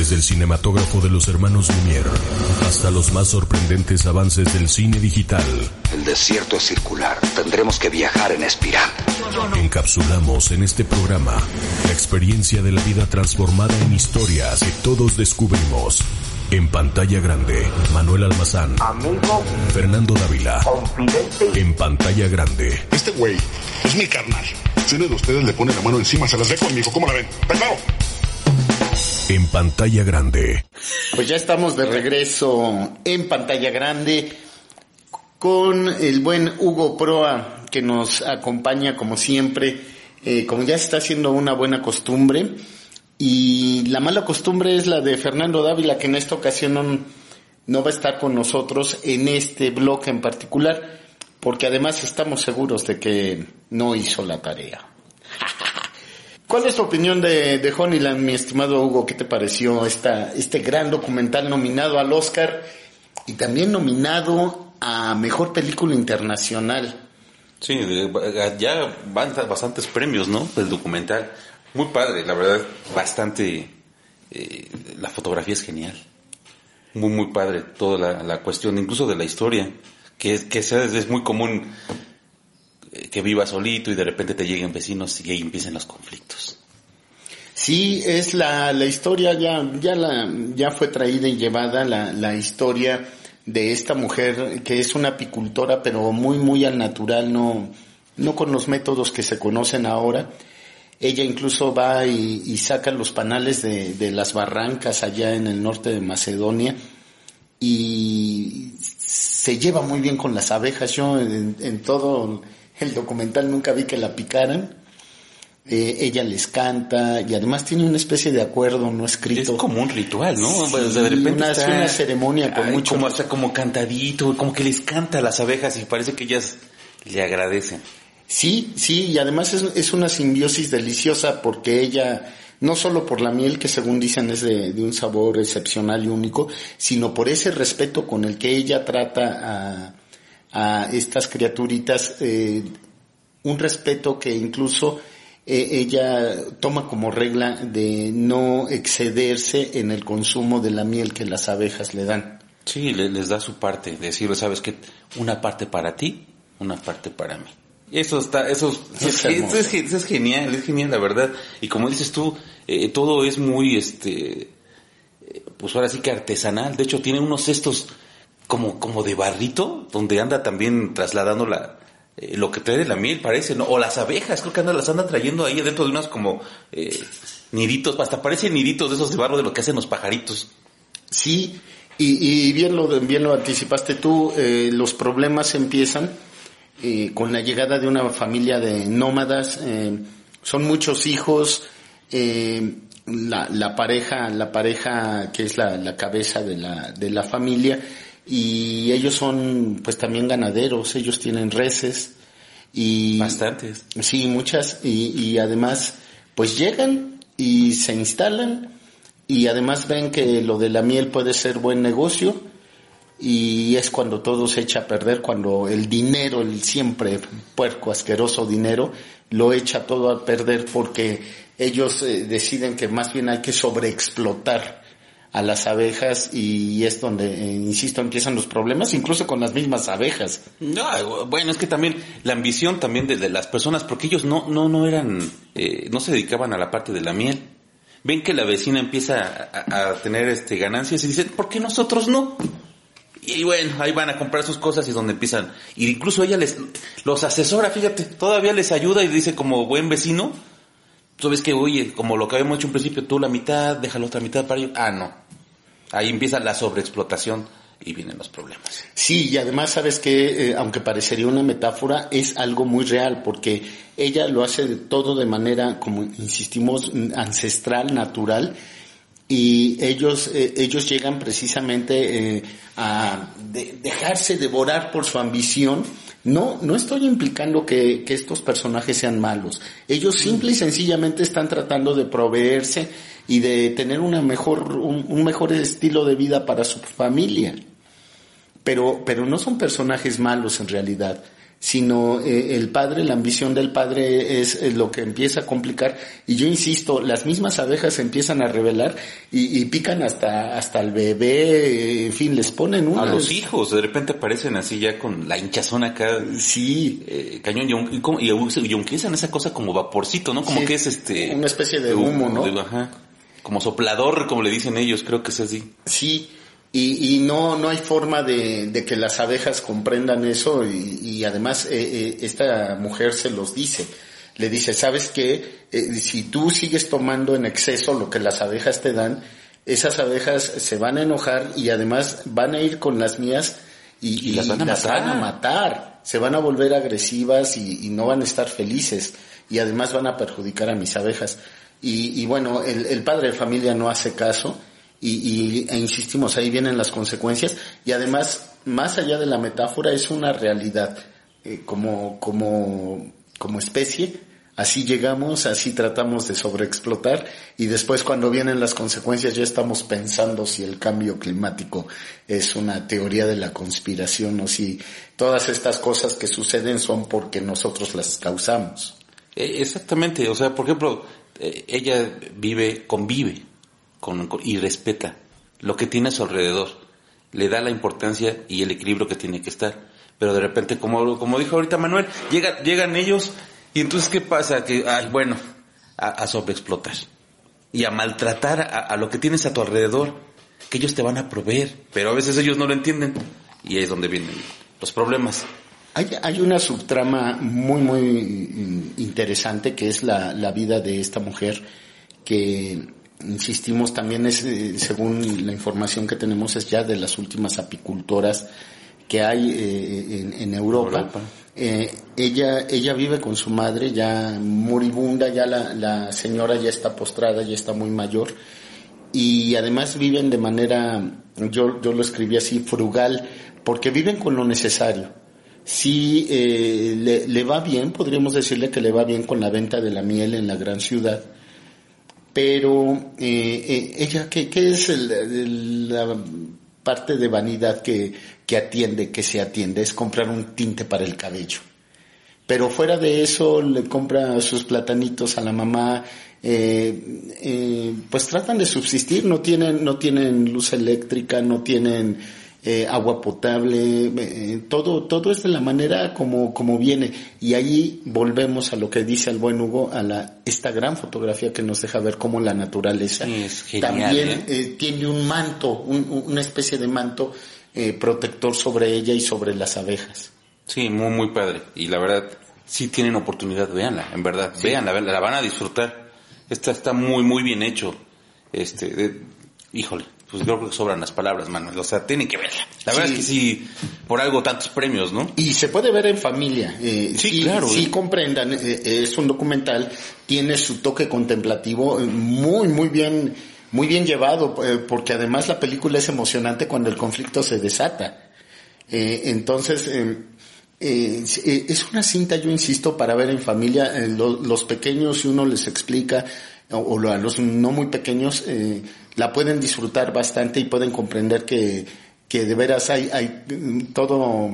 Desde el cinematógrafo de los hermanos Lumière hasta los más sorprendentes avances del cine digital. El desierto es circular. Tendremos que viajar en espiral. Encapsulamos en este programa la experiencia de la vida transformada en historias que todos descubrimos. En pantalla grande, Manuel Almazán. Amigo. Fernando Dávila. Confidente. En pantalla grande. Este güey es mi carnal. Si uno de ustedes le pone la mano encima, se las dejo conmigo. ¿Cómo la ven? ¡Claro! En pantalla grande. Pues ya estamos de regreso en pantalla grande con el buen Hugo Proa que nos acompaña como siempre, eh, como ya está haciendo una buena costumbre. Y la mala costumbre es la de Fernando Dávila, que en esta ocasión no, no va a estar con nosotros en este bloque en particular, porque además estamos seguros de que no hizo la tarea. ¿Cuál es tu opinión de, de Honeyland, mi estimado Hugo? ¿Qué te pareció esta, este gran documental nominado al Oscar y también nominado a Mejor Película Internacional? Sí, ya van bastantes premios, ¿no? Del documental. Muy padre, la verdad, bastante... Eh, la fotografía es genial. Muy, muy padre toda la, la cuestión, incluso de la historia, que, que es, es muy común que viva solito y de repente te lleguen vecinos y ahí empiezan los conflictos. Sí, es la, la historia, ya, ya, la, ya fue traída y llevada la, la historia de esta mujer que es una apicultora pero muy, muy al natural, no, no con los métodos que se conocen ahora. Ella incluso va y, y saca los panales de, de las barrancas allá en el norte de Macedonia y se lleva muy bien con las abejas. Yo en, en todo el documental nunca vi que la picaran. Eh, ella les canta y además tiene una especie de acuerdo no escrito. Es como un ritual, ¿no? Sí, de repente una, está- una ceremonia con Ay, mucho... Como hasta como cantadito, como que les canta a las abejas y parece que ellas le agradecen. Sí, sí, y además es, es una simbiosis deliciosa porque ella, no solo por la miel que según dicen es de, de un sabor excepcional y único, sino por ese respeto con el que ella trata a, a estas criaturitas, eh, un respeto que incluso eh, ella toma como regla de no excederse en el consumo de la miel que las abejas le dan. Sí, le- les da su parte, decirle, sabes que una parte para ti, una parte para mí. Eso está, eso, eso Es eso eso es genial, es genial, la verdad. Y como dices tú, eh, todo es muy, este, eh, pues ahora sí que artesanal. De hecho, tiene unos cestos como, como de barrito, donde anda también trasladando la, eh, lo que trae la miel, parece, ¿no? O las abejas, creo que anda, las anda trayendo ahí adentro de unas como, eh, niditos, hasta parecen niditos de esos de barro de lo que hacen los pajaritos. Sí, y, y bien lo bien lo anticipaste tú, eh, los problemas empiezan eh, con la llegada de una familia de nómadas, eh, son muchos hijos, eh, la, la pareja, la pareja que es la, la cabeza de la, de la familia, y ellos son pues también ganaderos, ellos tienen reses y Bastantes. Sí, muchas. Y, y además, pues llegan y se instalan y además ven que lo de la miel puede ser buen negocio y es cuando todo se echa a perder, cuando el dinero, el siempre puerco, asqueroso dinero, lo echa todo a perder porque ellos eh, deciden que más bien hay que sobreexplotar a las abejas y es donde, eh, insisto, empiezan los problemas, incluso con las mismas abejas. No, bueno, es que también la ambición también de, las personas, porque ellos no, no, no eran, eh, no se dedicaban a la parte de la miel. Ven que la vecina empieza a, a tener este ganancias y dicen, ¿por qué nosotros no? Y bueno, ahí van a comprar sus cosas y es donde empiezan. Y incluso ella les, los asesora, fíjate, todavía les ayuda y dice como buen vecino, tú ves que, oye, como lo que habíamos hecho en principio, tú la mitad, deja la otra mitad para ellos. Ah, no. Ahí empieza la sobreexplotación y vienen los problemas. Sí, y además sabes que, eh, aunque parecería una metáfora, es algo muy real, porque ella lo hace de todo de manera, como insistimos, ancestral, natural, y ellos eh, ellos llegan precisamente eh, a de- dejarse devorar por su ambición no no estoy implicando que, que estos personajes sean malos. Ellos simple y sencillamente están tratando de proveerse y de tener una mejor un, un mejor estilo de vida para su familia. Pero pero no son personajes malos en realidad sino eh, el padre, la ambición del padre es, lo que empieza a complicar y yo insisto, las mismas abejas se empiezan a revelar y, y pican hasta hasta el bebé, eh, en fin, les ponen A unas los hijos, de repente aparecen así ya con la hinchazón acá, Sí, eh, cañón, y, y, y, utilizan esa cosa como vaporcito, ¿no? Como Sí, que es este... una especie de humo, ¿no? de- ajá. Como soplador, como le dicen ellos, creo que es así. sí, y, y no no hay forma de, de que las abejas comprendan eso y, y además eh, eh, esta mujer se los dice. Le dice, ¿sabes qué? Eh, si tú sigues tomando en exceso lo que las abejas te dan, esas abejas se van a enojar y además van a ir con las mías y, Y las van a matar. van a matar. Se van a volver agresivas y, y no van a estar felices y además van a perjudicar a mis abejas. Y, y bueno, el, el padre de familia no hace caso y, y- e insistimos, ahí vienen las consecuencias y además, más allá de la metáfora, es una realidad. Eh, como, como, como especie, así llegamos, así tratamos de sobreexplotar y después cuando vienen las consecuencias ya estamos pensando si el cambio climático es una teoría de la conspiración o si todas estas cosas que suceden son porque nosotros las causamos. Eh, Exactamente, o sea, por ejemplo, eh, ella vive, convive con, con- y respeta lo que tiene a su alrededor, le da la importancia y el equilibrio que tiene que estar. Pero de repente, como, como dijo ahorita Manuel, llega, llegan ellos y entonces ¿qué pasa? Que, ay, bueno, a, sobreexplotar y a maltratar a, a lo que tienes a tu alrededor, que ellos te van a proveer, pero a veces ellos no lo entienden y ahí es donde vienen los problemas. Hay, hay una subtrama muy, muy mm, interesante que es la, la vida de esta mujer que, insistimos, también es, eh, según la información que tenemos, es ya de las últimas apicultoras que hay eh, en, en Europa. Europa. Eh, ella, ella vive con su madre ya moribunda, ya la, la señora ya está postrada, ya está muy mayor y además viven de manera, yo, yo lo escribí así, frugal, porque viven con lo necesario. Sí, eh, le, le va bien, podríamos decirle que le va bien con la venta de la miel en la gran ciudad, pero eh, eh, ella, ¿qué, qué es el- el- la parte de vanidad que, que atiende, que se atiende? Es comprar un tinte para el cabello. Pero fuera de eso, le compra sus platanitos a la mamá, eh, eh, pues tratan de subsistir, no tienen, no tienen luz eléctrica, no tienen eh, agua potable, eh, todo, todo es de la manera como, como viene. Y ahí volvemos a lo que dice el buen Hugo, a la, esta gran fotografía que nos deja ver cómo la naturaleza Sí, genial, también ¿eh? eh, tiene un manto, un- un- una especie de manto eh, protector sobre ella y sobre las abejas. Sí, muy, muy padre. Y la verdad, si tienen oportunidad, véanla, en verdad, véanla, véanla, la van a disfrutar. Esta está muy, muy bien hecho. Este, de- híjole, pues creo que sobran las palabras, Manuel. O sea, tienen que verla. La verdad es que sí, por algo tantos premios, ¿no? Y se puede ver en familia. Eh, Sí, claro, Sí, ¿eh? comprendan, eh, es un documental, tiene su toque contemplativo eh, muy, muy bien, muy bien llevado, eh, porque además la película es emocionante cuando el conflicto se desata. Eh, entonces, eh, eh, es- eh, una cinta, yo insisto, para ver en familia. Eh, lo- los pequeños, si uno les explica, o, o a los no muy pequeños, eh, la pueden disfrutar bastante y pueden comprender que, que de veras hay, hay mm, todo,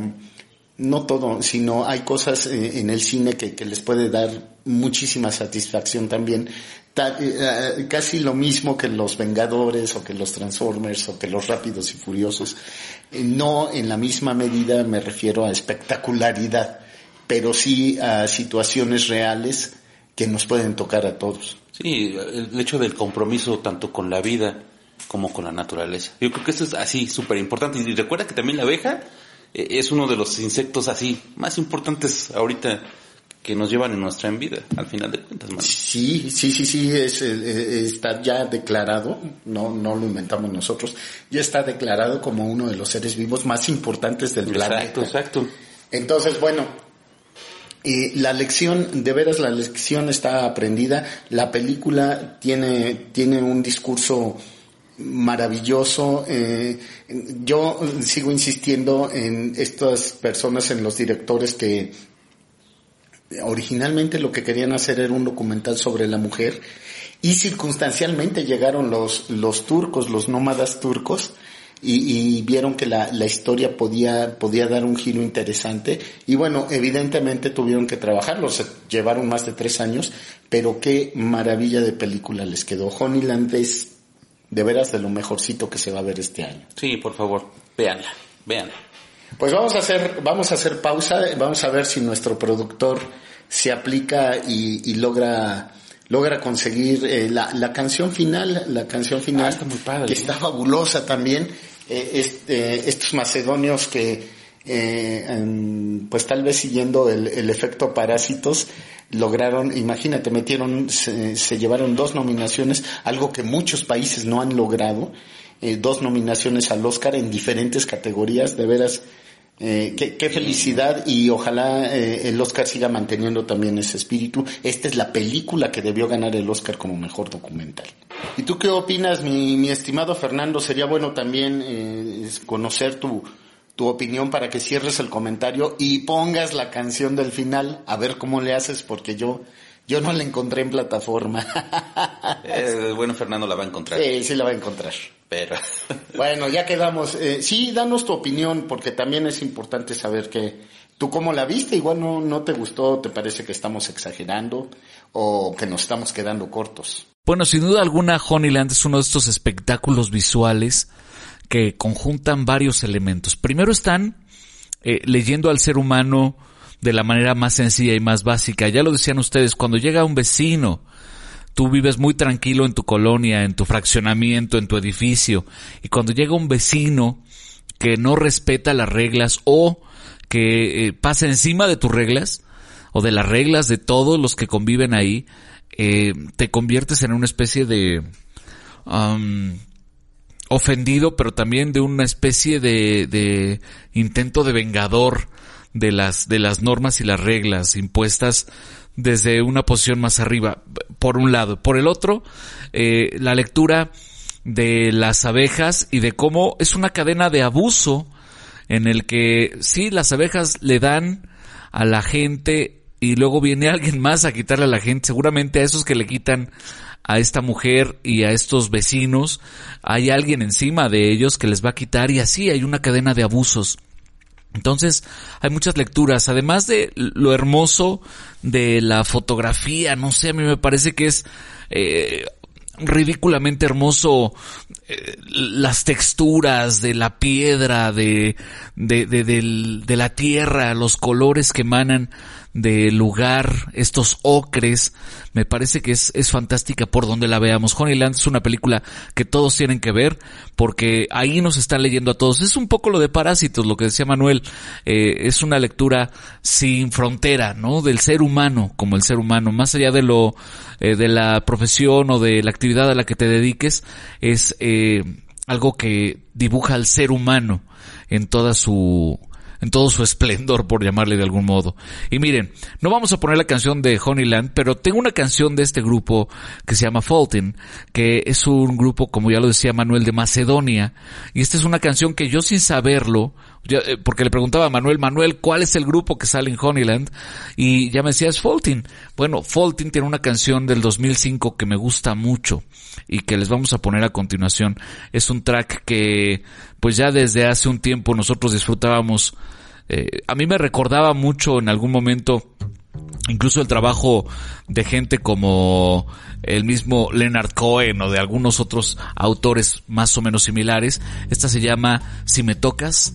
no todo, sino hay cosas eh, en el cine que, que les puede dar muchísima satisfacción también. Ta- eh, eh, casi lo mismo que los Vengadores o que los Transformers o que los Rápidos y Furiosos. No en la misma medida me refiero a espectacularidad, pero sí a situaciones reales que nos pueden tocar a todos. Sí, el hecho del compromiso tanto con la vida como con la naturaleza. Yo creo que eso es así súper importante. Y recuerda que también la abeja eh, es uno de los insectos así más importantes ahorita que nos llevan en nuestra vida, al final de cuentas. Sí, sí, sí, sí, es, eh, está ya declarado, no, no lo inventamos nosotros, ya está declarado como uno de los seres vivos más importantes del planeta. Exacto, exacto. Entonces, bueno, eh, la lección, de veras la lección está aprendida, la película tiene, tiene un discurso maravilloso. Eh, yo sigo insistiendo en estas personas, en los directores que originalmente lo que querían hacer era un documental sobre la mujer y circunstancialmente llegaron los, los turcos, los nómadas turcos, y, vieron que la, la, historia podía, podía dar un giro interesante. Y bueno, evidentemente tuvieron que trabajarlo, se llevaron más de tres años, pero qué maravilla de película les quedó. Honeyland es de veras de lo mejorcito que se va a ver este año. Sí, por favor, véanla, véanla. Pues vamos a hacer, vamos a hacer pausa, vamos a ver si nuestro productor se aplica y, y logra logra conseguir eh, la, la, canción final, la canción final, ah, está muy padre, que está fabulosa también. Eh, este, estos macedonios que, eh, pues tal vez siguiendo el, el, efecto parásitos, lograron, imagínate, metieron, se, se, llevaron dos nominaciones, algo que muchos países no han logrado, eh, dos nominaciones al Oscar en diferentes categorías, de veras, eh, qué, felicidad y ojalá eh, el Oscar siga manteniendo también ese espíritu. Esta es la película que debió ganar el Oscar como mejor documental. ¿Y tú qué opinas, mi, mi estimado Fernando? Sería bueno también eh, conocer tu, tu opinión para que cierres el comentario y pongas la canción del final, a ver cómo le haces, porque yo, yo no la encontré en plataforma. bueno, Fernando la va a encontrar. Sí, sí la va a encontrar. Pero. bueno, ya quedamos. Eh, sí, danos tu opinión, porque también es importante saber que tú cómo la viste, igual no, no te gustó, te parece que estamos exagerando o que nos estamos quedando cortos. Bueno, sin duda alguna, Honeyland es uno de estos espectáculos visuales que conjuntan varios elementos. Primero están eh, leyendo al ser humano de la manera más sencilla y más básica. Ya lo decían ustedes, cuando llega un vecino tú vives muy tranquilo en tu colonia, en tu fraccionamiento, en tu edificio, y cuando llega un vecino que no respeta las reglas o que eh, pasa encima de tus reglas, o de las reglas de todos los que conviven ahí, eh, te conviertes en una especie de ofendido, pero también de una especie de, de intento de vengador de las, de las normas y las reglas impuestas desde una posición más arriba, por un lado. Por el otro, eh, la lectura de las abejas y de cómo es una cadena de abuso en el que sí, las abejas le dan a la gente y luego viene alguien más a quitarle a la gente, seguramente a esos que le quitan a esta mujer y a estos vecinos, hay alguien encima de ellos que les va a quitar y así hay una cadena de abusos. Entonces, hay muchas lecturas, además de lo hermoso de la fotografía, no sé, a mí me parece que es eh, ridículamente hermoso eh, las texturas de la piedra, de, de, de, de, la tierra, los colores que emanan del lugar, estos ocres, me parece que es, es fantástica por donde la veamos. Honeyland es una película que todos tienen que ver porque ahí nos están leyendo a todos. Es un poco lo de Parásitos, lo que decía Manuel, eh, es una lectura sin frontera, ¿no? Del ser humano como el ser humano, más allá de lo, eh, de la profesión o de la actividad a la que te dediques, es eh, algo que dibuja al ser humano en toda su en todo su esplendor, por llamarle de algún modo. Y miren, no vamos a poner la canción de Honeyland, pero tengo una canción de este grupo que se llama Faultin, que es un grupo, como ya lo decía Manuel, de Macedonia, y esta es una canción que yo sin saberlo, eh, porque le preguntaba a Manuel, Manuel, ¿cuál es el grupo que sale en Honeyland? Y ya me decía, es Faultin. Bueno, Faultin tiene una canción del 2005 que me gusta mucho y que les vamos a poner a continuación. Es un track que pues ya desde hace un tiempo nosotros disfrutábamos. Eh, a mí me recordaba mucho en algún momento incluso el trabajo de gente como el mismo Leonard Cohen o de algunos otros autores más o menos similares. Esta se llama Si me tocas,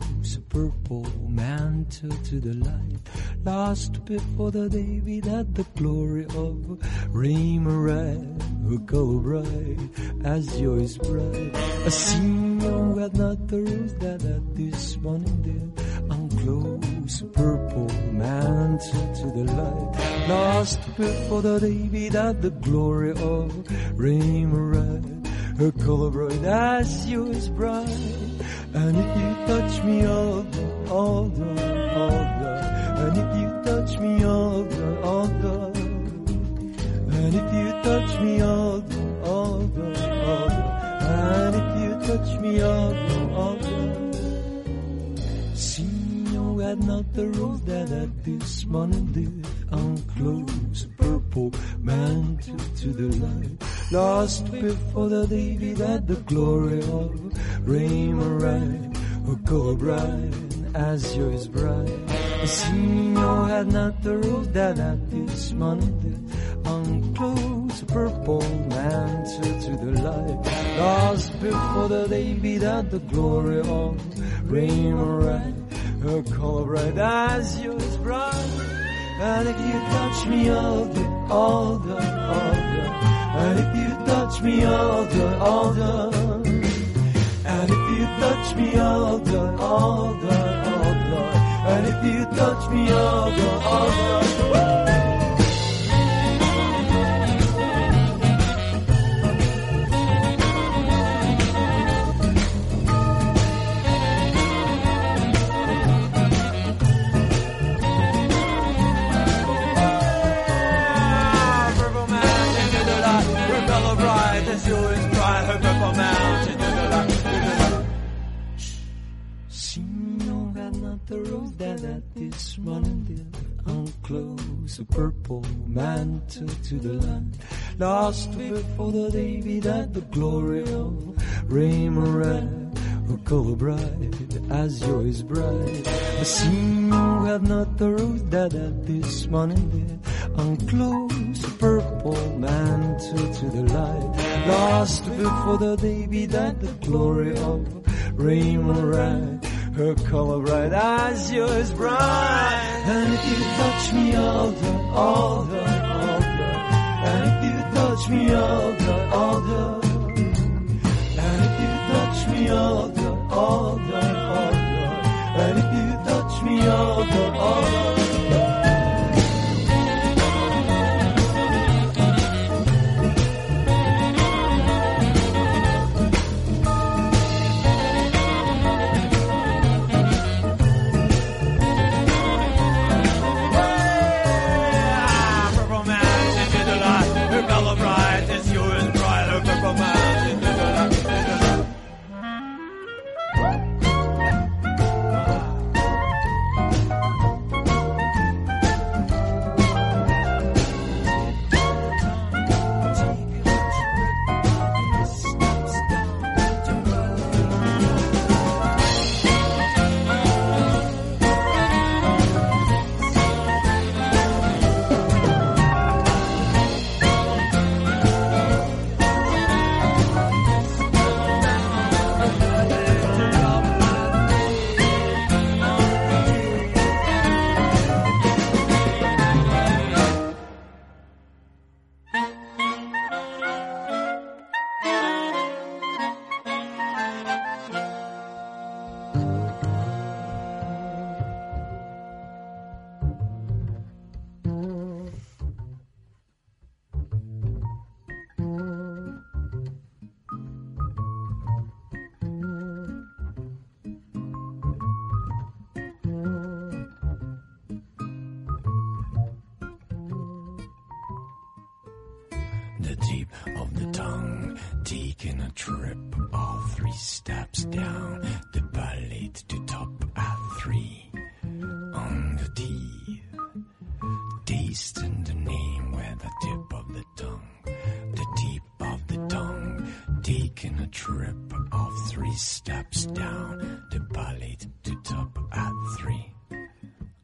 purple mantle to the light. Lost before the day without the glory of Remorai who color bright as yours bright. A senior had not the rose that at this morning did unclose purple mantle to the light. Lost before the day without the glory of rainbow red. Her color bright as yours bright. And if you touch me all the, all the, and if you touch me the, all the, and if you touch me all the, all the, and if you touch me the, all the, Signor had not the rose that at this morning did unclose purple mantle to the light. Lost before the day that the glory of red, or color bright as yours bright. A Signor had not the rose that at this morning did unclose purple mantle to the light. Lost before the day that the glory of her color bright as yours bright. And if you touch me the, all the, all the, and if you touch me all the, all the, and if you touch me all the, all the, all the, and if you touch me all the, all the, the rose that at this morning did unclose a purple mantle to the light. Lost before the day that the glory of rainbow red, her color bright as yours bright. A signor had not the rose that at this morning did unclose a purple mantle to the light. Lost before the day that the glory of rainbow red, her color bright as yours bright. And if you touch me all the, all the, all the, and if you touch me all the, all the, and if you touch me all the, all the, all the, and if you touch me all the, steps down, the palate to top at three,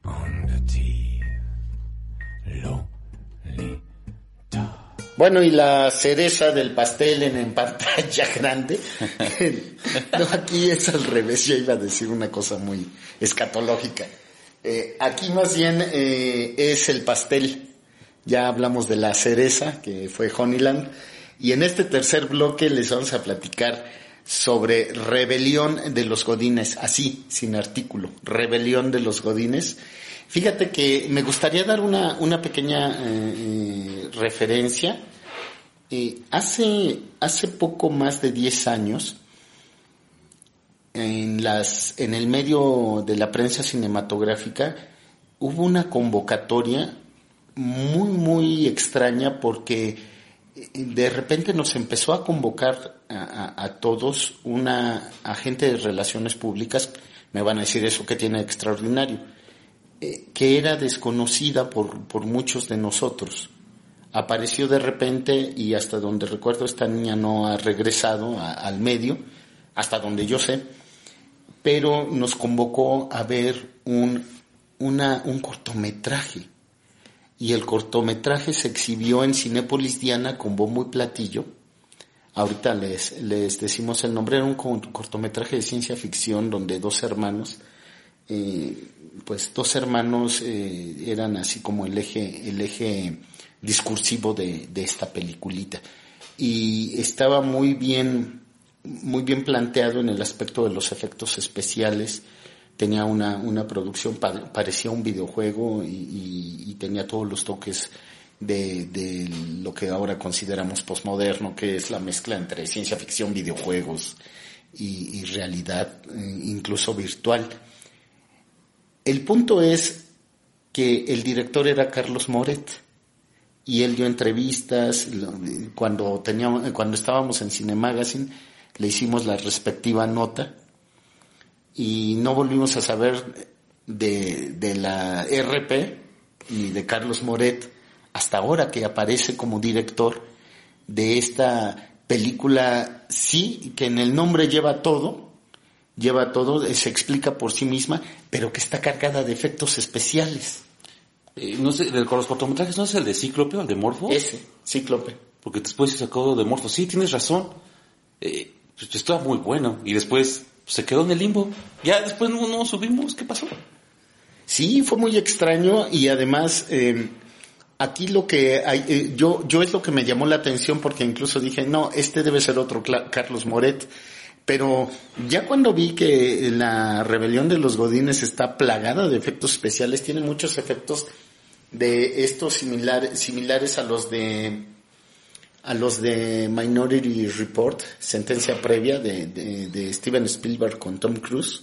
on the teeth, lo, li, ta. Bueno, y la cereza del pastel en, en pantalla grande. no, aquí es al revés, ya iba a decir una cosa muy escatológica. Eh, aquí más bien eh, es el pastel. Ya hablamos de la cereza, que fue Honeyland. Y en este tercer bloque les vamos a platicar sobre rebelión de los godines, así, sin artículo, rebelión de los godines. Fíjate que me gustaría dar una, una pequeña eh, eh, referencia. Eh, hace, hace poco más de 10 años, en, las, en el medio de la prensa cinematográfica, hubo una convocatoria muy, muy extraña porque de repente nos empezó a convocar a, todos una agente de relaciones públicas, me van a decir eso que tiene extraordinario, eh, que era desconocida por, por muchos de nosotros. Apareció de repente y hasta donde recuerdo esta niña no ha regresado al medio, hasta donde yo sé, pero nos convocó a ver un, una, un cortometraje y el cortometraje se exhibió en Cinépolis Diana con bombo y platillo. Ahorita les, les decimos el nombre, era un cortometraje de ciencia ficción donde dos hermanos, eh, pues dos hermanos eh, eran así como el eje, el eje discursivo de, de esta peliculita. Y estaba muy bien, muy bien planteado en el aspecto de los efectos especiales, tenía una, una producción, parecía un videojuego y, tenía todos los toques de, de, lo que ahora consideramos posmoderno, que es la mezcla entre ciencia ficción, videojuegos y, realidad, eh, incluso virtual. El punto es que el director era Carlos Moret y él dio entrevistas cuando teníamos, cuando estábamos en Cine Magazine le hicimos la respectiva nota y no volvimos a saber de, de la RP y de Carlos Moret hasta ahora que aparece como director de esta película, sí, que en el nombre lleva todo, lleva todo, se explica por sí misma, pero que está cargada de efectos especiales. Eh, no sé, de los cortometrajes, ¿no es el de Cíclope o el de Morfo? Ese, Cíclope. Porque después se sacó de Morfo. Sí, tienes razón. Eh, pues muy bueno. Y después se quedó en el limbo. Ya después no, subimos, ¿qué pasó? Sí, fue muy extraño y además eh, aquí lo que hay, eh, yo, yo es lo que me llamó la atención porque incluso dije, no, este debe ser otro Carlos Moret. Pero ya cuando vi que la rebelión de los Godines está plagada de efectos especiales, tiene muchos efectos de estos similares, similares a los de a los de Minority Report, sentencia previa de, de, Steven Spielberg con Tom Cruise.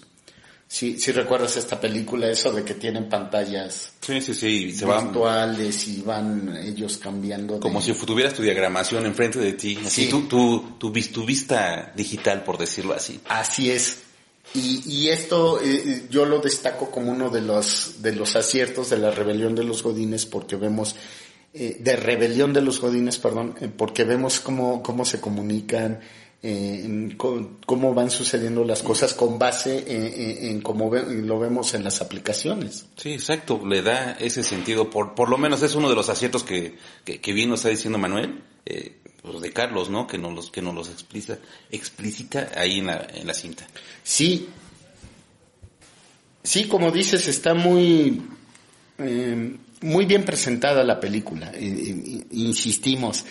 Si sí, recuerdas esta película, eso de que tienen pantallas sí, sí, sí, se virtuales y van ellos cambiando. Como si tuvieras tu diagramación enfrente de ti, así tu, tu, tu, tu, vista digital, por decirlo así. Así es. Y, y esto eh, yo lo destaco como uno de los, de los aciertos de la rebelión de los Godines porque vemos eh, de rebelión de los godines, perdón, eh, porque vemos cómo, cómo se comunican, eh, cómo van sucediendo las cómo con base en, cómo lo vemos en las aplicaciones. Sí, exacto, le da ese sentido, por, por lo menos es uno de los aciertos que, que, bien nos está diciendo Manuel, eh, pues de Carlos, ¿no? Que nos los, que nos los explica, explícita ahí en la, en la cinta. Sí, sí, como dices, está muy, eh, muy bien presentada la película. insistimos,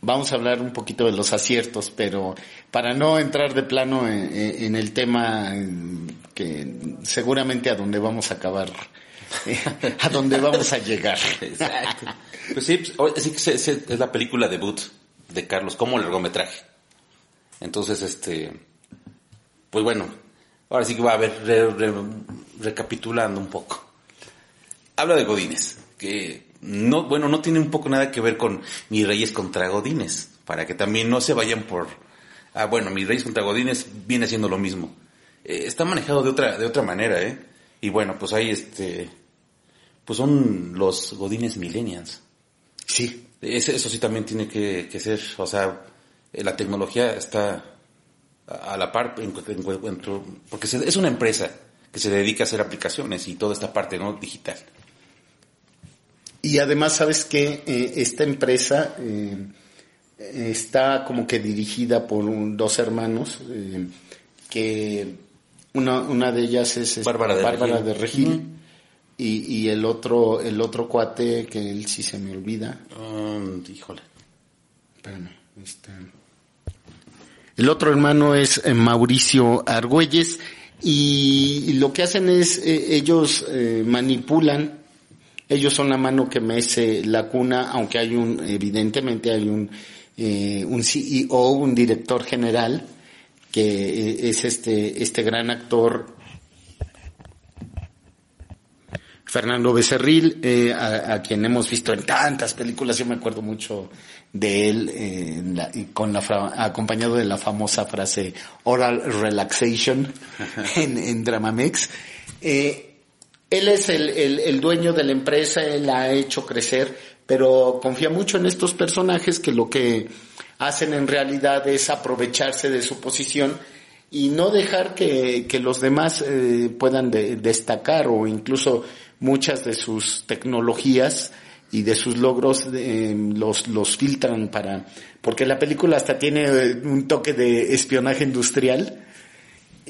vamos a hablar un poquito de los aciertos, pero para no entrar de plano en, el tema que seguramente a donde vamos a acabar, a donde vamos a llegar. Exacto. Pues sí, pues, es, la película debut de Carlos como largometraje. Entonces, este, pues bueno, ahora sí que va a ver, recapitulando un poco. Habla de Godines que no, bueno, no tiene un poco nada que ver con mis reyes contra Godines, para que también no se vayan por, ah, bueno, mis reyes contra Godines viene siendo lo mismo. Eh, está manejado de otra, de otra manera, ¿eh? Y bueno, pues hay este, pues son los Godines Millennials. Sí. eso sí también tiene que, que ser, o sea, eh, la tecnología está a la par, porque es una empresa que se dedica a hacer aplicaciones y toda esta parte, ¿no? Digital. Y además, sabes que eh, esta empresa eh, está como que dirigida por dos hermanos, eh, que una, una de ellas es este, Bárbara de Regil. y, y, el otro el otro cuate que él sí se me olvida. Um, híjole. Espérame, está... El otro hermano es eh, Mauricio Argüelles y lo que hacen es eh, ellos eh, manipulan, ellos son la mano que mece la cuna, aunque hay un, evidentemente hay un, eh, un CEO, un director general, que eh, es este, este gran actor Fernando Becerril, eh, a, quien hemos visto en tantas películas, yo me acuerdo mucho de él, eh, con la acompañado de la famosa frase oral relaxation en, en Dramamex. Eh, él es el, el, el dueño de la empresa, él la ha hecho crecer, pero confía mucho en estos personajes que lo que hacen en realidad es aprovecharse de su posición y no dejar que, que los demás eh, puedan de- destacar o incluso muchas de sus tecnologías y de sus logros eh, los, los filtran para, porque la película hasta tiene eh, un toque de espionaje industrial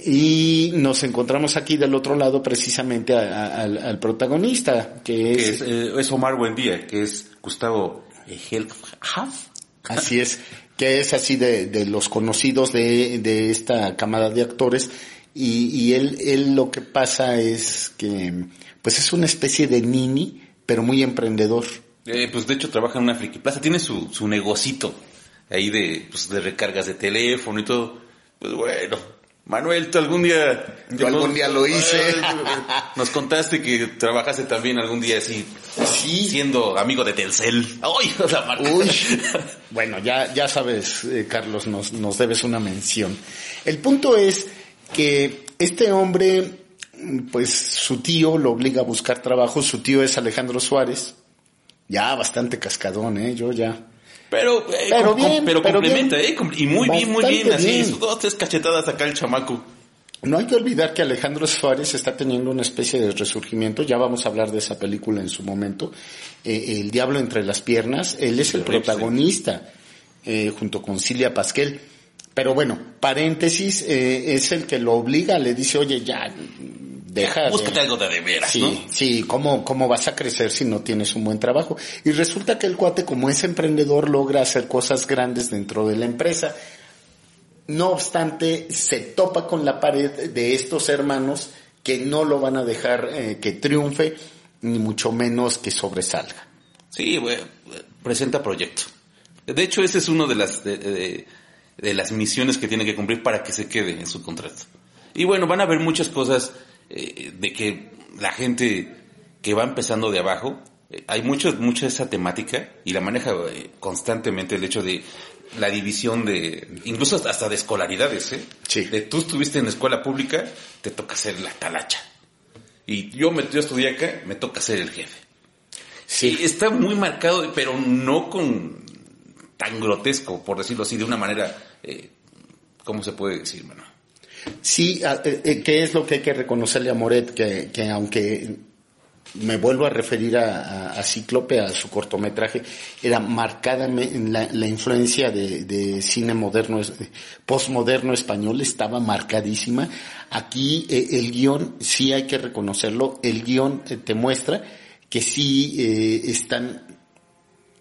y nos encontramos aquí del otro lado precisamente a- a- al, al protagonista, que Que es, es, eh, es Omar Buendía, que es Gustavo eh, Helfhaf. así es, que es así de, de los conocidos de, de esta camada de actores y, y él, él lo que pasa es que pues es una especie de nini, pero muy emprendedor. Eh, pues de hecho trabaja en una friki plaza, tiene su, su negocito ahí de, pues, de recargas de teléfono y todo. Pues bueno, Manuel, tú algún día... Yo algún día lo hice. Nos contaste que trabajaste también algún día así, Sí. siendo amigo de Telcel. ¡Ay! La marca. Uy, bueno, ya, ya sabes, eh, Carlos, nos, nos debes una mención. El punto es que este hombre, pues su tío lo obliga a buscar trabajo, su tío es Alejandro Suárez, ya bastante cascadón, ¿eh? Yo ya. Pero, eh, Pero com- bien, pero pero complementa, bien. ¿eh? Y muy bien, muy bien, así, bien. sus dos, tres cachetadas acá el chamaco. No hay que olvidar que Alejandro Suárez está teniendo una especie de resurgimiento, ya vamos a hablar de esa película en su momento, eh, El Diablo entre las piernas, él es el protagonista, eh, junto con Cilia Pasquel. Pero bueno, paréntesis, eh, es el que lo obliga, le dice, oye, ya, deja de- Búscate algo de de veras, Sí, ¿no? sí, ¿cómo, ¿cómo vas a crecer si no tienes un buen trabajo? Y resulta que el cuate, como es emprendedor, logra hacer cosas grandes dentro de la empresa. No obstante, se topa con la pared de estos hermanos que no lo van a dejar eh, que triunfe, ni mucho menos que sobresalga. Sí, güey, presenta proyecto. De hecho, ese es uno de las de, de- de las misiones que tiene que cumplir para que se quede en su contrato. Y bueno, van a haber muchas cosas eh, de que la gente que va empezando de abajo, eh, hay mucho, mucha esa temática y la maneja eh, constantemente el hecho de la división de, incluso hasta- de escolaridades, ¿eh? Sí. De tú estuviste en escuela pública, te toca ser la talacha. Y yo, me, yo estudié acá, me toca ser el jefe. Sí, está muy marcado, pero no con tan grotesco, por decirlo así, de una manera, eh, ¿cómo se puede decir, mano? Sí, a- eh, eh, ¿qué es lo que hay que reconocerle a Moret? Que, que aunque me vuelvo a referir a, a- a Cíclope, a su cortometraje, era marcada la, influencia de, cine moderno, es- postmoderno español, estaba marcadísima. Aquí eh, el guion, sí hay que reconocerlo, el guion eh, te muestra que sí eh, están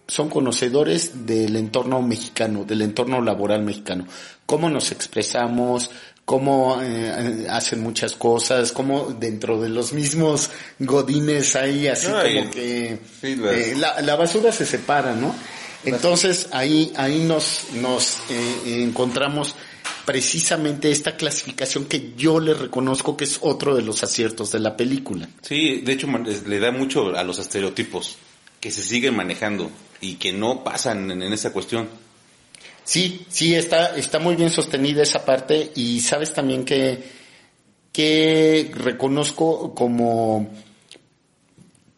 son conocedores del entorno mexicano, del entorno laboral mexicano. Cómo nos expresamos, cómo eh, hacen muchas cosas, cómo dentro de los mismos godines hay así como que eh, la, la basura se separa, ¿no? Entonces ahí ahí nos nos eh, encontramos precisamente esta clasificación que yo le reconozco que es otro de los aciertos de la película. Sí, de hecho le da mucho a los estereotipos que se siguen manejando y que no pasan en, en esa cuestión. Sí, sí, está, está muy bien sostenida esa parte y sabes también que, que reconozco como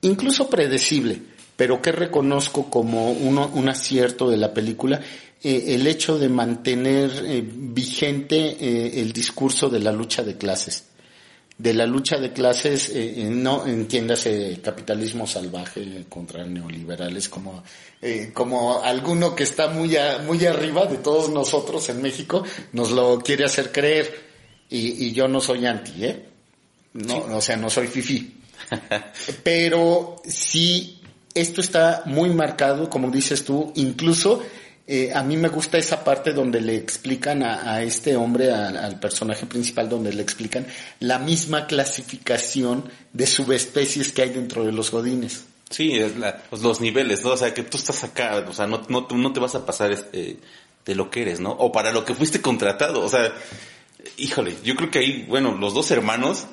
incluso predecible, pero que reconozco como uno, un acierto de la película, eh, el hecho de mantener eh, vigente eh, el discurso de la lucha de clases. De la lucha de clases, eh, eh, no entiéndase capitalismo salvaje contra neoliberales, como, eh, como alguno que está muy, a- muy arriba de todos nosotros en México nos lo quiere hacer creer. Y, y yo no soy anti, ¿eh? No, o sea, no soy fifí. Pero sí, esto está muy marcado, como dices tú, incluso eh, a mí me gusta esa parte donde le explican a, a este hombre, a- al personaje principal, donde le explican la misma clasificación de subespecies que hay dentro de los godines. Sí, es la- pues, los niveles, ¿no? O sea, que tú estás acá, o sea, no, no, no te vas a pasar este, de lo que eres, ¿no? O para lo que fuiste contratado, o sea, híjole, yo creo que ahí, bueno, los dos hermanos,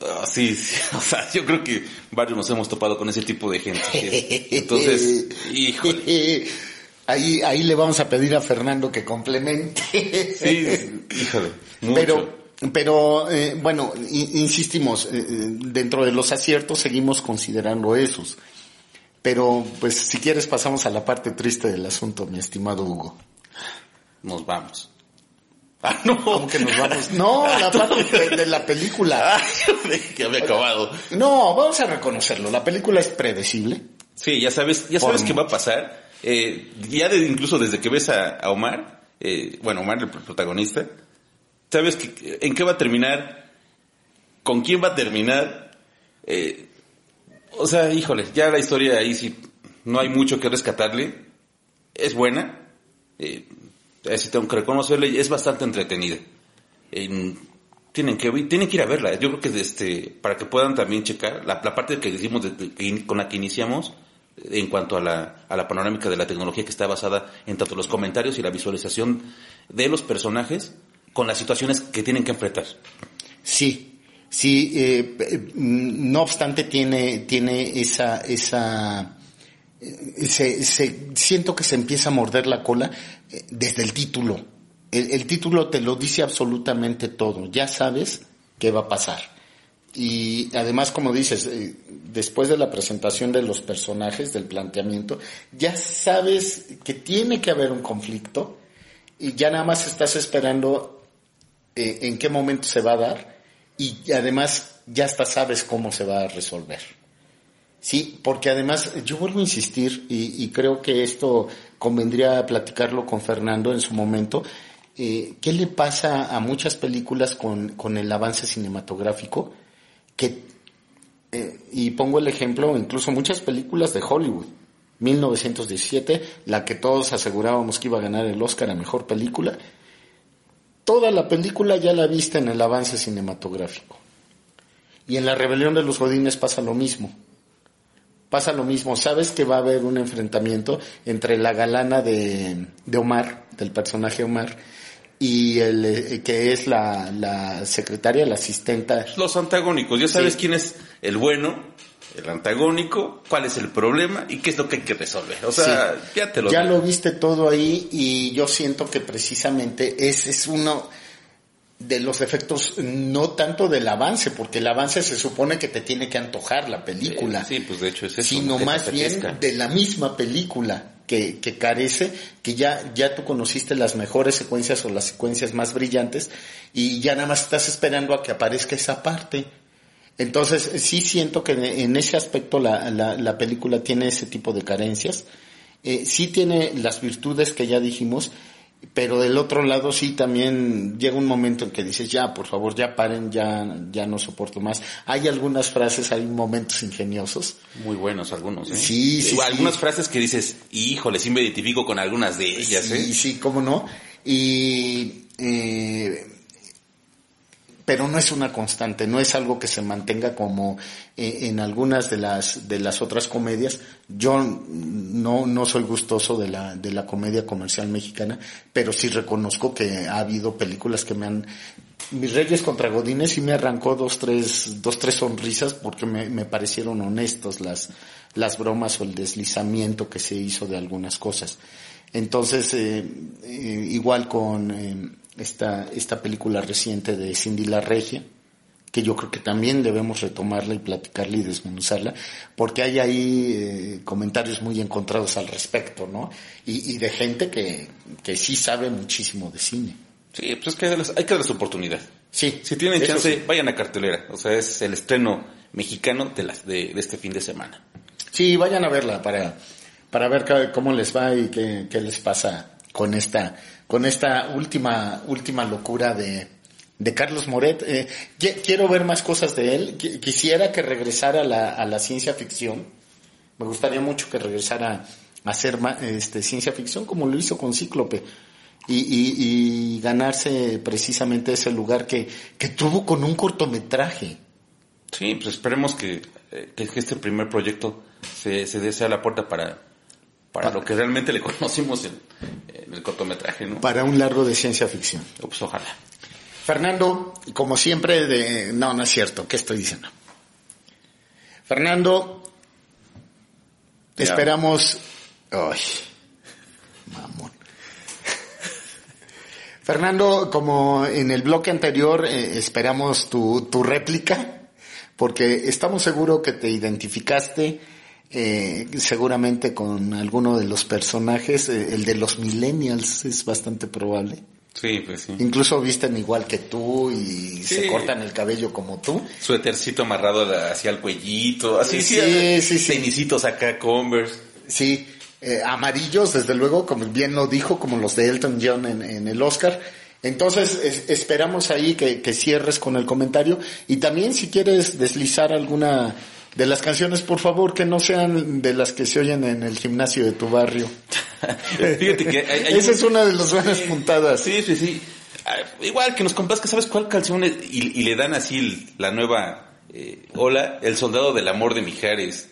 ah, sí, sí, o sea, yo creo que varios nos hemos topado con ese tipo de gente. Entonces, híjole, Ahí, ahí le vamos a pedir a Fernando que complemente. sí, híjole, mucho. Pero, pero eh, bueno, insistimos, eh, eh, dentro de los aciertos seguimos considerando esos. Pero, pues, si quieres pasamos a la parte triste del asunto, mi estimado Hugo. nos vamos. Ah, no, ¿Cómo que nos vamos? No, la parte de, de la película. que había acabado. No, vamos a reconocerlo. La película es predecible. Sí, ya sabes, ya Por sabes qué va a pasar. Eh, ya incluso desde que ves a, Omar, eh, bueno, Omar el pr- protagonista, sabes que, en qué va a terminar, con quién va a terminar. eh, o sea, híjole, ya la historia ahí sí no hay mucho que rescatarle. Es buena, eh, sí tengo que reconocerle, es bastante entretenida. En- tienen que tienen que ir a verla. Yo creo que este para que puedan también checar la, la parte que decimos de- de- con la que iniciamos en cuanto a la, a la panorámica de la tecnología que está basada en tanto los comentarios y la visualización de los personajes con las situaciones que tienen que enfrentar. Sí, sí, eh, eh, no obstante tiene, tiene esa, esa, eh, se, se- siento que se empieza a morder la cola eh, desde el título. El, el título te lo dice absolutamente todo, ya sabes qué va a pasar. Y además, como dices, eh, después de la presentación de los personajes, del planteamiento, ya sabes que tiene que haber un conflicto y ya nada más estás esperando eh, en qué momento se va a dar y además ya hasta sabes cómo se va a resolver. Sí, porque además yo vuelvo a insistir y, y creo que esto convendría platicarlo con Fernando en su momento. eh, ¿Qué le pasa a muchas películas con, con el avance cinematográfico? Que, eh, y pongo el ejemplo, incluso muchas películas de Hollywood. 1917, la que todos asegurábamos que iba a ganar el Oscar a Mejor Película, toda la película ya la viste en el avance cinematográfico. Y en la rebelión de los Godines pasa lo mismo. Pasa lo mismo. Sabes que va a haber un enfrentamiento entre la galana de, de Omar, del personaje Omar, y el eh, que es la, la secretaria, la asistenta. Los antagónicos, ya sabes Sí. quién es el bueno, el antagónico, cuál es el problema y qué es lo que hay que resolver. O sea, Sí. ya te lo Ya digo. lo viste todo ahí y yo siento que precisamente ese es uno de los efectos, no tanto del avance, porque el avance se supone que te tiene que antojar la película. Sí, pues de hecho es eso. sino más bien de la misma película que, carece, que ya, ya tú conociste las mejores secuencias o las secuencias más brillantes y ya nada más estás esperando a que aparezca esa parte. Entonces sí siento que en ese aspecto la, la, la película tiene ese tipo de carencias. Eh, sí tiene las virtudes que ya dijimos, pero del otro lado sí también llega un momento en que dices, ya, por favor, ya paren, ya, ya no soporto más. Hay algunas frases, hay momentos ingeniosos. Muy buenos algunos, ¿eh? Sí, sí, algunas sí. frases que dices, híjole, sí me identifico con algunas de ellas, Sí, ¿eh? sí, cómo no. Y, eh, pero no es una constante, no es algo que se mantenga como eh, en algunas de las de las otras comedias. Yo no no soy gustoso de la de la comedia comercial mexicana, pero sí reconozco que ha habido películas que me han mis Reyes contra Godines sí me arrancó dos tres dos tres sonrisas porque me, me parecieron honestos las las bromas o el deslizamiento que se hizo de algunas cosas. Entonces, eh, eh, igual con esta, esta película reciente de Cindy la Regia, que yo creo que también debemos retomarla y platicarla y desmenuzarla, porque hay ahí eh, comentarios muy encontrados al respecto, ¿no? Y, y de gente que, que sí sabe muchísimo de cine. Sí, pues es que hay que darles- oportunidad. Sí. Si tienen chance, sí. vayan a cartelera. O sea, es el estreno mexicano de, las, de, de este fin de semana. Sí, vayan a verla para, para ver cómo les va y qué, qué les pasa con esta, con esta última, última locura de, de Carlos Moret. Eh, qui- quiero ver más cosas de él. Qui- Quisiera que regresara a la, a ciencia ficción. Me gustaría mucho que regresara hacer ma- este, ciencia ficción como lo hizo con Cíclope. Y, y, y ganarse precisamente ese lugar que, que tuvo con un cortometraje. Sí, pues esperemos que, eh, que este primer proyecto se, se dé la puerta para, para lo que realmente le conocimos en, en el cortometraje, ¿no? para un largo de ciencia ficción. Pues ojalá. Fernando, como siempre, de... no, no es cierto, ¿qué estoy diciendo? Fernando, Ya. esperamos... Ay, mamón. Fernando, como en el bloque anterior, eh, esperamos tu, tu réplica, porque estamos seguros que te identificaste eh, seguramente con alguno de los personajes, eh, el de los millennials es bastante probable. Sí, pues sí. Incluso visten igual que tú y se cortan el cabello como tú. Suétercito amarrado hacia el cuellito, así, sí, Sí, sí, sí. Tenisitos acá, Converse. Sí, eh, amarillos, desde luego, como bien lo dijo, como los de Elton John en, en el Oscar. Entonces, es- esperamos ahí que, que cierres con el comentario. Y también, si quieres deslizar alguna de las canciones, por favor, que no sean de las que se oyen en el gimnasio de tu barrio. Fíjate que hay, hay Esa un- es una de las buenas puntadas. Sí, sí, sí. Ah, igual que nos complazca, ¿sabes cuál canción? es? Y, y le dan así el- la nueva eh, Hola, El Soldado del Amor de Mijares.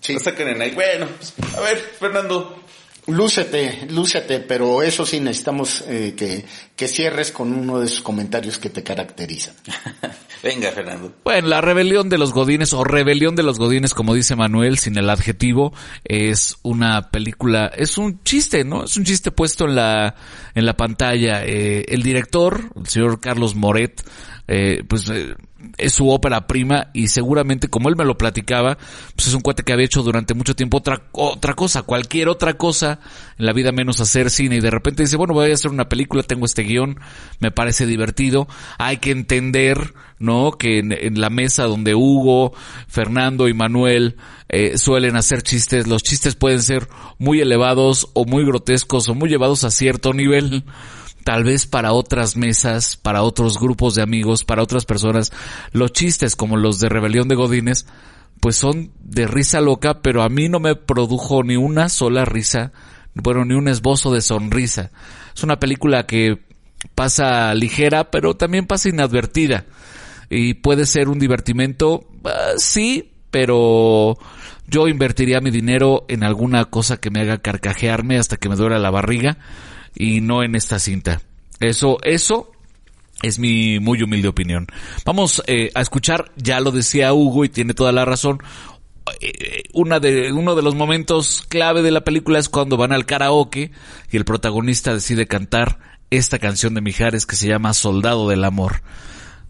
Sí. Lo sacan en ahí. Bueno, pues, a ver, Fernando. Lúcete, lúcete, pero eso sí necesitamos eh, que, que cierres con uno de esos comentarios que te caracterizan. Venga, Fernando. Bueno, la rebelión de los Godines o rebelión de los Godines, como dice Manuel, sin el adjetivo, es una película, es un chiste, ¿no? Es un chiste puesto en la en la pantalla. Eh, el director, el señor Carlos Moret, eh, pues eh, es su ópera prima y seguramente, como él me lo platicaba, pues es un cuate que había hecho durante mucho tiempo otra otra cosa, cualquier otra cosa en la vida menos hacer cine y de repente dice, bueno, voy a hacer una película, tengo este guion, me parece divertido, hay que entender, ¿no? Que en, en la mesa donde Hugo, Fernando y Manuel eh, suelen hacer chistes, los chistes pueden ser muy elevados o muy grotescos o muy llevados a cierto nivel tal vez para otras mesas, para otros grupos de amigos, para otras personas, los chistes como los de Rebelión de Godines, pues son de risa loca, pero a mí no me produjo ni una sola risa, bueno, ni un esbozo de sonrisa. Es una película que pasa ligera, pero también pasa inadvertida. Y puede ser un divertimento, ah, sí, pero yo invertiría mi dinero en alguna cosa que me haga carcajearme hasta que me duela la barriga y no en esta cinta. Eso, eso es mi muy humilde opinión. Vamos eh, a escuchar, ya lo decía Hugo y tiene toda la razón. eh, Una de, uno de los momentos clave de la película es cuando van al karaoke y el protagonista decide cantar esta canción de Mijares que se llama Soldado del Amor.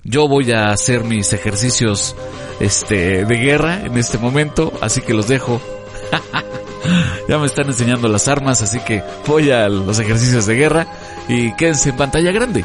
Yo voy a hacer mis ejercicios este de guerra en este momento, así que los dejo. ya me están enseñando las armas, así que voy a los ejercicios de guerra y quédense en pantalla grande.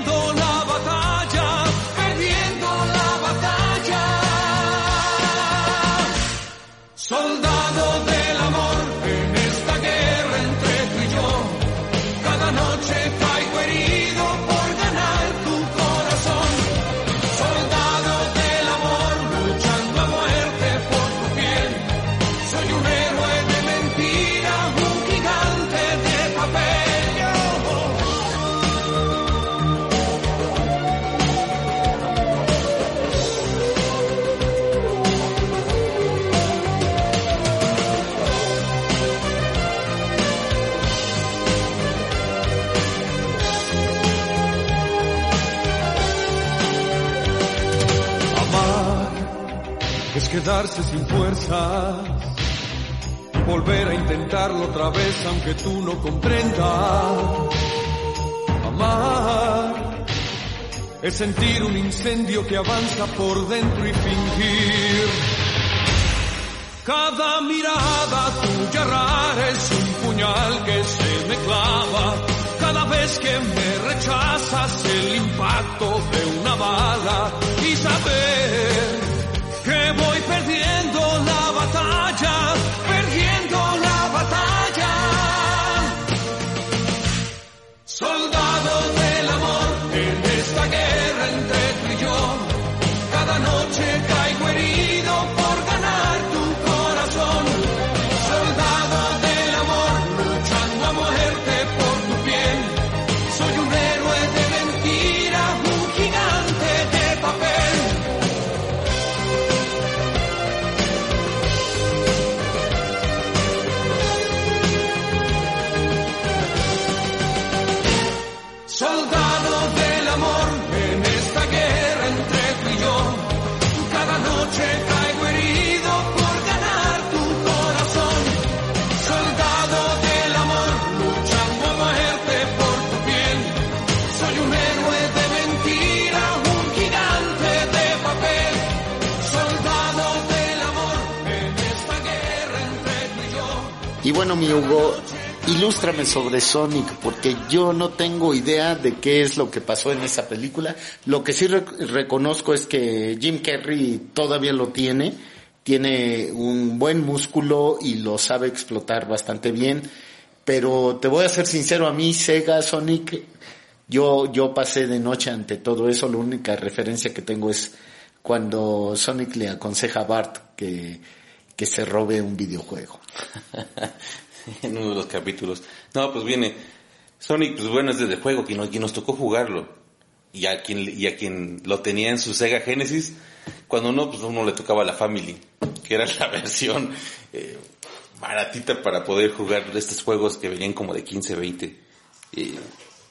quedarse sin fuerzas, volver a intentarlo otra vez aunque tú no comprendas. Amar es sentir un incendio que avanza por dentro y fingir. Cada mirada tuya rara es un puñal que bueno, mi Hugo, ilústrame sobre Sonic, porque yo no tengo idea de qué es lo que pasó en esa película. Lo que sí rec- reconozco es que Jim Carrey todavía lo tiene, tiene un buen músculo y lo sabe explotar bastante bien. Pero te voy a ser sincero, a mí Sega Sonic, yo, yo pasé de noche ante todo eso, la única referencia que tengo es cuando Sonic le aconseja a Bart que, que se robe un videojuego. en uno de los capítulos. No, pues viene. Sonic, pues bueno, es desde juego, quien, nos tocó jugarlo. Y a quien, y a quien lo tenía en su Sega Genesis, cuando no, pues uno le tocaba la Family, que era la versión eh, baratita para poder jugar estos juegos que venían como de 15, 20. Y,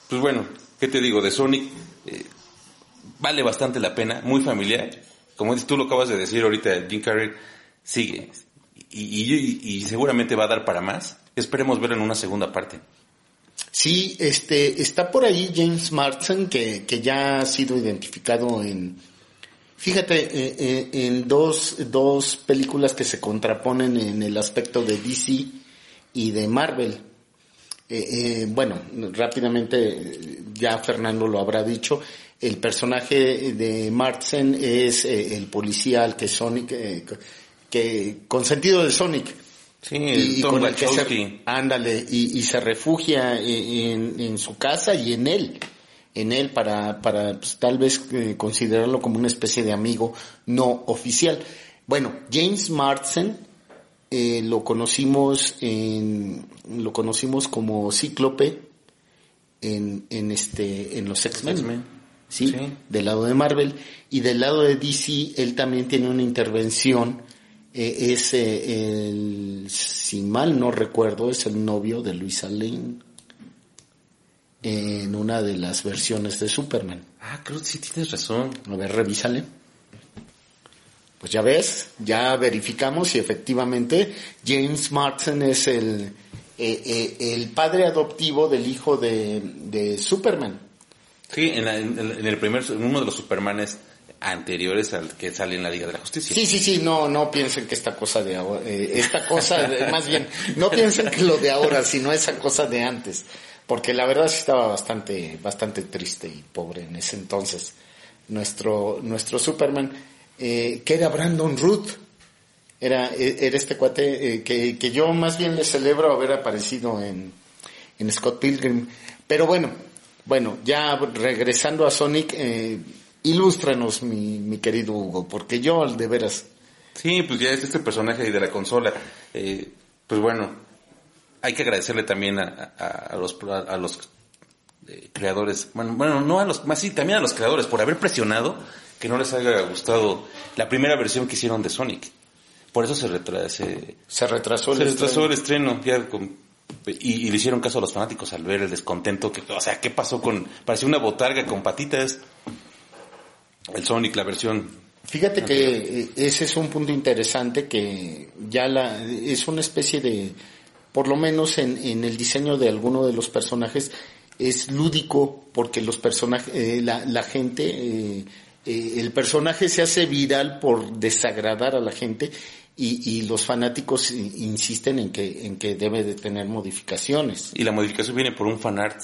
pues bueno, ¿qué te digo? De Sonic, eh, vale bastante la pena, muy familiar. Como tú lo acabas de decir ahorita, Jim Carrey sigue. Y, y- y seguramente va a dar para más. Esperemos verlo en una segunda parte. Sí, este, está por ahí James Marsden que, que ya ha sido identificado en, fíjate, eh, eh, en dos, dos películas que se contraponen en el aspecto de DC y de Marvel. Eh, eh, bueno, rápidamente, ya Fernando lo habrá dicho, el personaje de Marsden es eh, el policía al que Sonic, que, con sentido de Sonic, Sí, y Tom con el que se, ándale, y, y se refugia en, en su casa y en él, en él para, para pues, tal vez eh, considerarlo como una especie de amigo no oficial. Bueno, James Marsden eh, lo conocimos en, lo conocimos como Cíclope en, en este, en los X-Men. X-Men. ¿sí? Sí. Del lado de Marvel. Y del lado de DC, él también tiene una intervención. Eh, es eh, el, si mal no recuerdo, es el novio de Luisa Lane en una de las versiones de Superman. Ah, creo que sí tienes razón. A ver, revísale. Pues ya ves, ya verificamos y efectivamente James Marsden es el, eh, eh, el padre adoptivo del hijo de, de Superman. Sí, en, la- en- en el primer, en uno de los Supermanes anteriores al que sale en la Liga de la Justicia. Sí, sí, sí, no, no piensen que esta cosa de ahora, eh, esta cosa, más bien, no piensen que lo de ahora, sino esa cosa de antes, porque la verdad sí estaba bastante, bastante triste y pobre en ese entonces. Nuestro, nuestro Superman, eh, que era Brandon Root, era, eh, era este cuate eh, que, que yo más bien le celebro haber aparecido en, en Scott Pilgrim. Pero bueno, bueno, ya regresando a Sonic, eh, ilústranos mi, mi querido Hugo, porque yo de veras, Sí, pues ya es este personaje de la consola. Eh, pues bueno, hay que agradecerle también a, a- a los, a, los eh, creadores, bueno, bueno, no a los, más sí, también a los creadores por haber presionado que no les haya gustado la primera versión que hicieron de Sonic. Por eso se se retrasó se el retrasó el estreno. estreno, ya con- y, y le hicieron caso a los fanáticos al ver el descontento que, o sea, ¿qué pasó con, parecía una botarga con patitas? El Sonic, la versión Fíjate que eh, ese es un punto interesante que ya la, es una especie de, por lo menos en, en el diseño de alguno de los personajes, es lúdico porque los personajes, eh, la, la gente, eh, eh, el personaje se hace viral por desagradar a la gente y, y los fanáticos insisten en que, en que debe de tener modificaciones. Y la modificación viene por un fanart.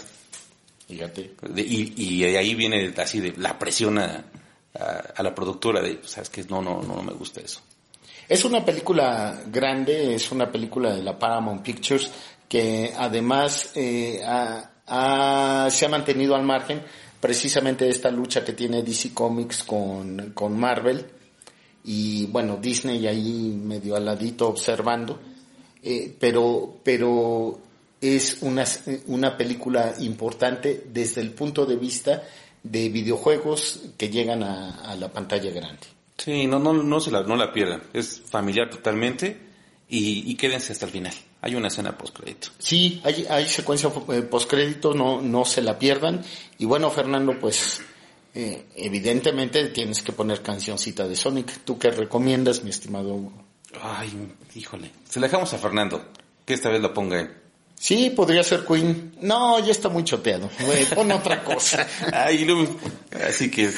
Fíjate. De- y, y de ahí viene así de la presión a, a- la productora de, sabes que no, no, no me gusta eso. Es una película grande, es una película de la Paramount Pictures que además eh, se ha mantenido al margen precisamente esta lucha que tiene DC Comics con, con Marvel. Y bueno, Disney ahí medio al ladito observando, eh, pero, pero es una, una película importante desde el punto de vista de videojuegos que llegan a, a la pantalla grande. Sí, no, no, no se la, no la pierdan. Es familiar totalmente y, y quédense hasta el final. Hay una escena post crédito. Sí, hay, hay secuencia eh, postcrédito, no, no se la pierdan. Y bueno, Fernando, pues eh, evidentemente tienes que poner cancioncita de Sonic. ¿Tú qué recomiendas, mi estimado Hugo? Ay, híjole. Se la dejamos a Fernando, que esta vez la ponga él. Sí, podría ser Queen. No, ya está muy choteado. Güey, pon otra cosa. Ay, así que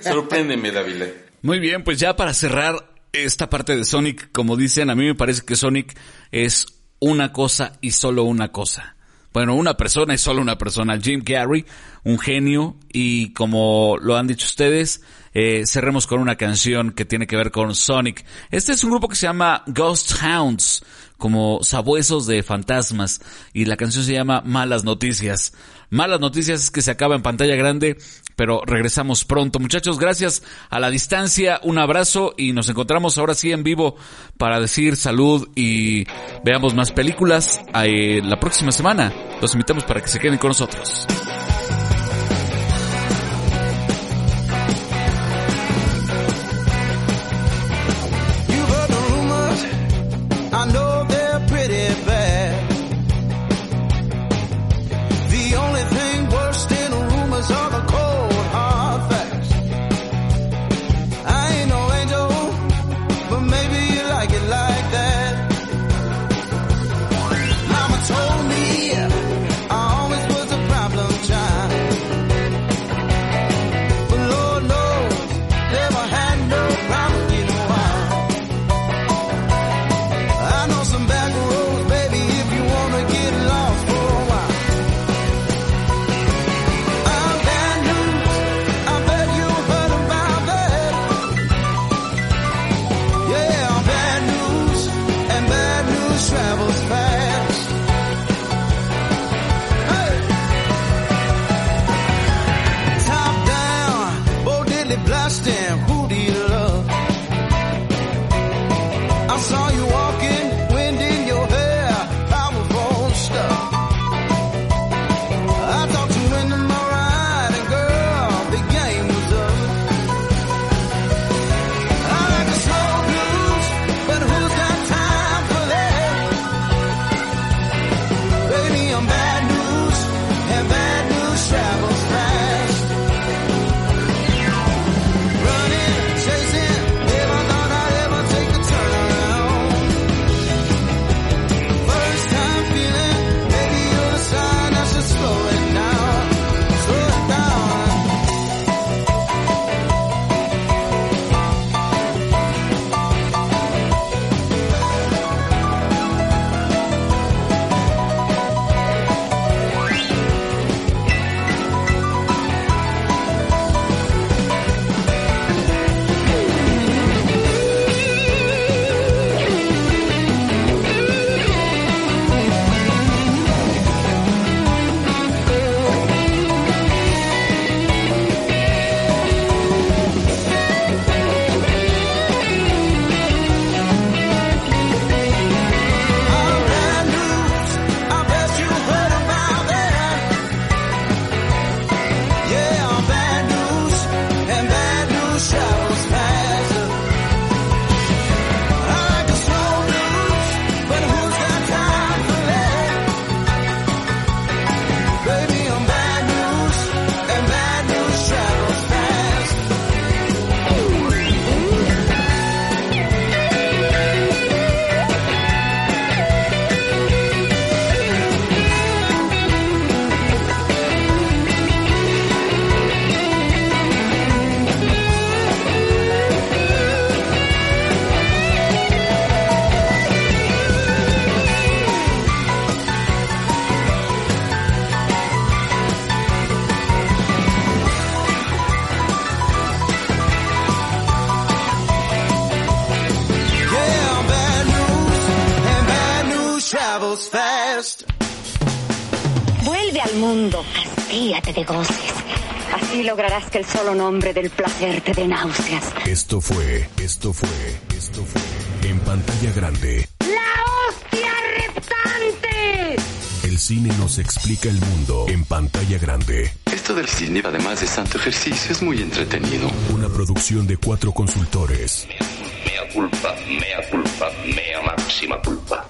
sorpréndeme, David. Muy bien, pues ya para cerrar esta parte de Sonic, como dicen, a mí me parece que Sonic es una cosa y solo una cosa. Bueno, una persona y solo una persona. Jim Carrey, un genio, y como lo han dicho ustedes, eh, cerremos con una canción que tiene que ver con Sonic. Este es un grupo que se llama Ghost Hounds, como sabuesos de fantasmas, y la canción se llama Malas Noticias. Malas noticias es que se acaba en pantalla grande, pero regresamos pronto. Muchachos, gracias a la distancia, un abrazo y nos encontramos ahora sí en vivo para decir salud y veamos más películas eh, la próxima semana. Los invitamos para que se queden con nosotros. Que el solo nombre del placer te dé náuseas. Esto fue, esto fue, esto fue. En pantalla grande. ¡La hostia reptante! El cine nos explica el mundo en pantalla grande. Esto del cine, además de santo ejercicio, es muy entretenido. Una producción de cuatro consultores. Mea culpa, mea culpa, mea máxima culpa.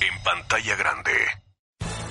En pantalla grande.